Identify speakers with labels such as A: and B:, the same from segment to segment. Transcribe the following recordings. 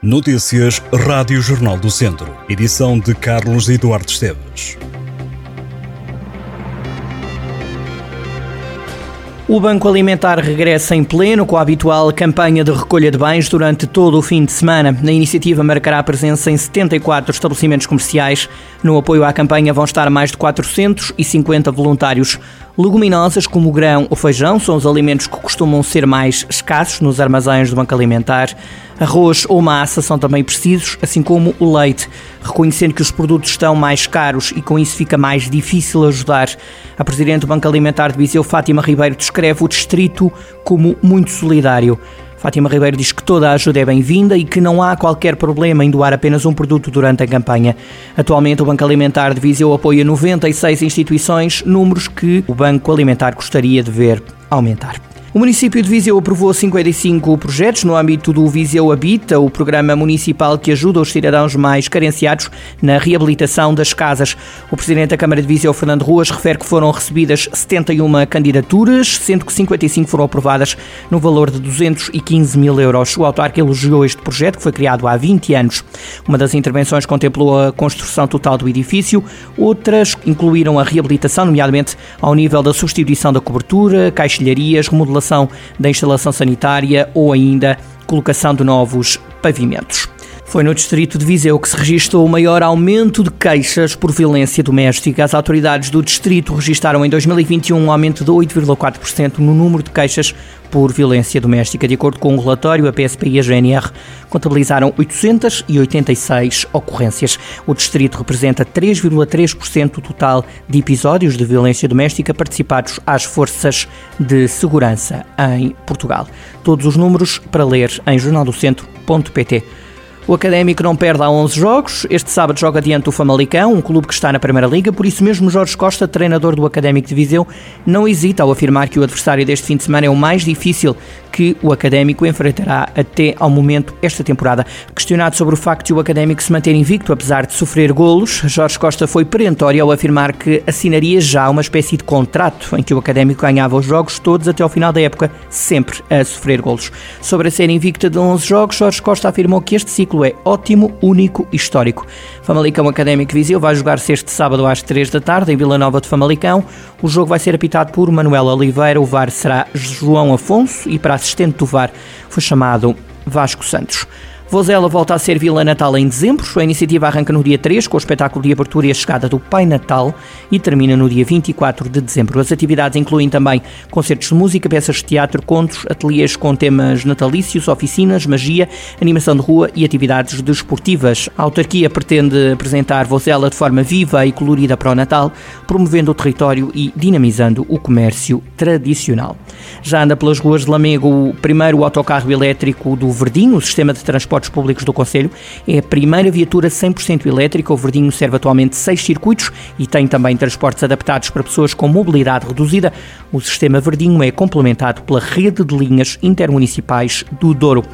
A: Notícias Rádio Jornal do Centro. Edição de Carlos Eduardo Esteves.
B: O Banco Alimentar regressa em pleno com a habitual campanha de recolha de bens durante todo o fim de semana. A iniciativa marcará a presença em 74 estabelecimentos comerciais. No apoio à campanha vão estar mais de 450 voluntários. Leguminosas como o grão ou feijão são os alimentos que costumam ser mais escassos nos armazéns do Banco Alimentar. Arroz ou massa são também precisos, assim como o leite, reconhecendo que os produtos estão mais caros e com isso fica mais difícil ajudar. A Presidente do Banco Alimentar de Viseu, Fátima Ribeiro, descreve o distrito como muito solidário. Fátima Ribeiro diz que toda a ajuda é bem-vinda e que não há qualquer problema em doar apenas um produto durante a campanha. Atualmente, o Banco Alimentar de Viseu apoia 96 instituições, números que o Banco Alimentar gostaria de ver aumentar. O município de Viseu aprovou 55 projetos no âmbito do Viseu Habita, o programa municipal que ajuda os cidadãos mais carenciados na reabilitação das casas. O presidente da Câmara de Viseu, Fernando Ruas, refere que foram recebidas 71 candidaturas, sendo que 55 foram aprovadas no valor de 215 mil euros. O autarca elogiou este projeto, que foi criado há 20 anos. Uma das intervenções contemplou a construção total do edifício, outras incluíram a reabilitação, nomeadamente ao nível da substituição da cobertura, caixilharias, remodelação remodelação da instalação sanitária ou ainda colocação de novos pavimentos. Foi no distrito de Viseu que se registrou o maior aumento de queixas por violência doméstica. As autoridades do distrito registaram em 2021 um aumento de 8,4% no número de queixas por violência doméstica. De acordo com o um relatório, a PSP e a GNR contabilizaram 886 ocorrências. O distrito representa 3,3% do total de episódios de violência doméstica participados às forças de segurança em Portugal. Todos os números para ler em jornaldocentro.pt. O Académico não perde há 11 jogos. Este sábado joga diante o Famalicão, um clube que está na Primeira Liga. Por isso mesmo, Jorge Costa, treinador do Académico de Viseu, não hesita ao afirmar que o adversário deste fim de semana é o mais difícil que o Académico enfrentará até ao momento esta temporada. Questionado sobre o facto de o Académico se manter invicto apesar de sofrer golos, Jorge Costa foi perentório ao afirmar que assinaria já uma espécie de contrato em que o Académico ganhava os jogos todos até ao final da época, sempre a sofrer golos. Sobre a ser invicta de 11 jogos, Jorge Costa afirmou que este ciclo é ótimo, único histórico. Famalicão Académico Viseu vai jogar-se este sábado às 3 da tarde em Vila Nova de Famalicão. O jogo vai ser apitado por Manuel Oliveira, o VAR será João Afonso e para assistente do VAR foi chamado Vasco Santos. Vozela volta a ser Vila Natal em dezembro. A iniciativa arranca no dia 3 com o espetáculo de abertura e a chegada do Pai Natal e termina no dia 24 de dezembro. As atividades incluem também concertos de música, peças de teatro, contos, ateliês com temas natalícios, oficinas, magia, animação de rua e atividades desportivas. A autarquia pretende apresentar Vozela de forma viva e colorida para o Natal, promovendo o território e dinamizando o comércio tradicional. Já anda pelas ruas de Lamego o primeiro autocarro elétrico do Verdinho, o sistema de transporte transportes públicos do Conselho. É a primeira viatura 100% elétrica. O Verdinho serve atualmente seis circuitos e tem também transportes adaptados para pessoas com mobilidade reduzida. O sistema Verdinho é complementado pela rede de linhas intermunicipais do Douro.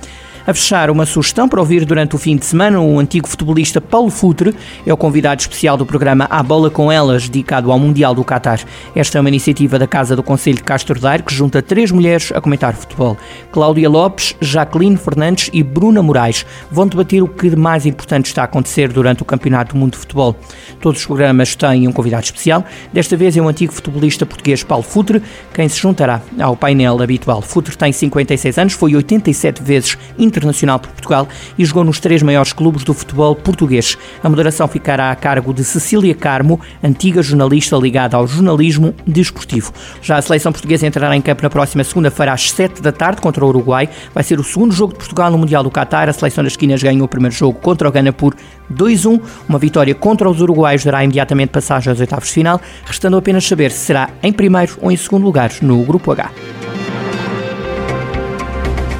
B: A fechar, uma sugestão para ouvir durante o fim de semana, o antigo futebolista Paulo Futre é o convidado especial do programa A Bola com Elas, dedicado ao Mundial do Qatar. Esta é uma iniciativa da Casa do Conselho de Castro Daire que junta três mulheres a comentar futebol. Cláudia Lopes, Jacqueline Fernandes e Bruna Moraes vão debater o que de mais importante está a acontecer durante o Campeonato do Mundo de Futebol. Todos os programas têm um convidado especial. Desta vez é o antigo futebolista português Paulo Futre, quem se juntará ao painel habitual. Futre tem 56 anos, foi 87 vezes internacional por Portugal e jogou nos três maiores clubes do futebol português. A moderação ficará a cargo de Cecília Carmo, antiga jornalista ligada ao jornalismo desportivo. Já a seleção portuguesa entrará em campo na próxima segunda-feira às 7 da tarde contra o Uruguai. Vai ser o segundo jogo de Portugal no Mundial do Qatar. A seleção das esquinas ganhou o primeiro jogo contra o Ghana por 2-1. Uma vitória contra os uruguaios dará imediatamente passagem aos oitavos de final, restando apenas saber se será em primeiro ou em segundo lugar no Grupo H.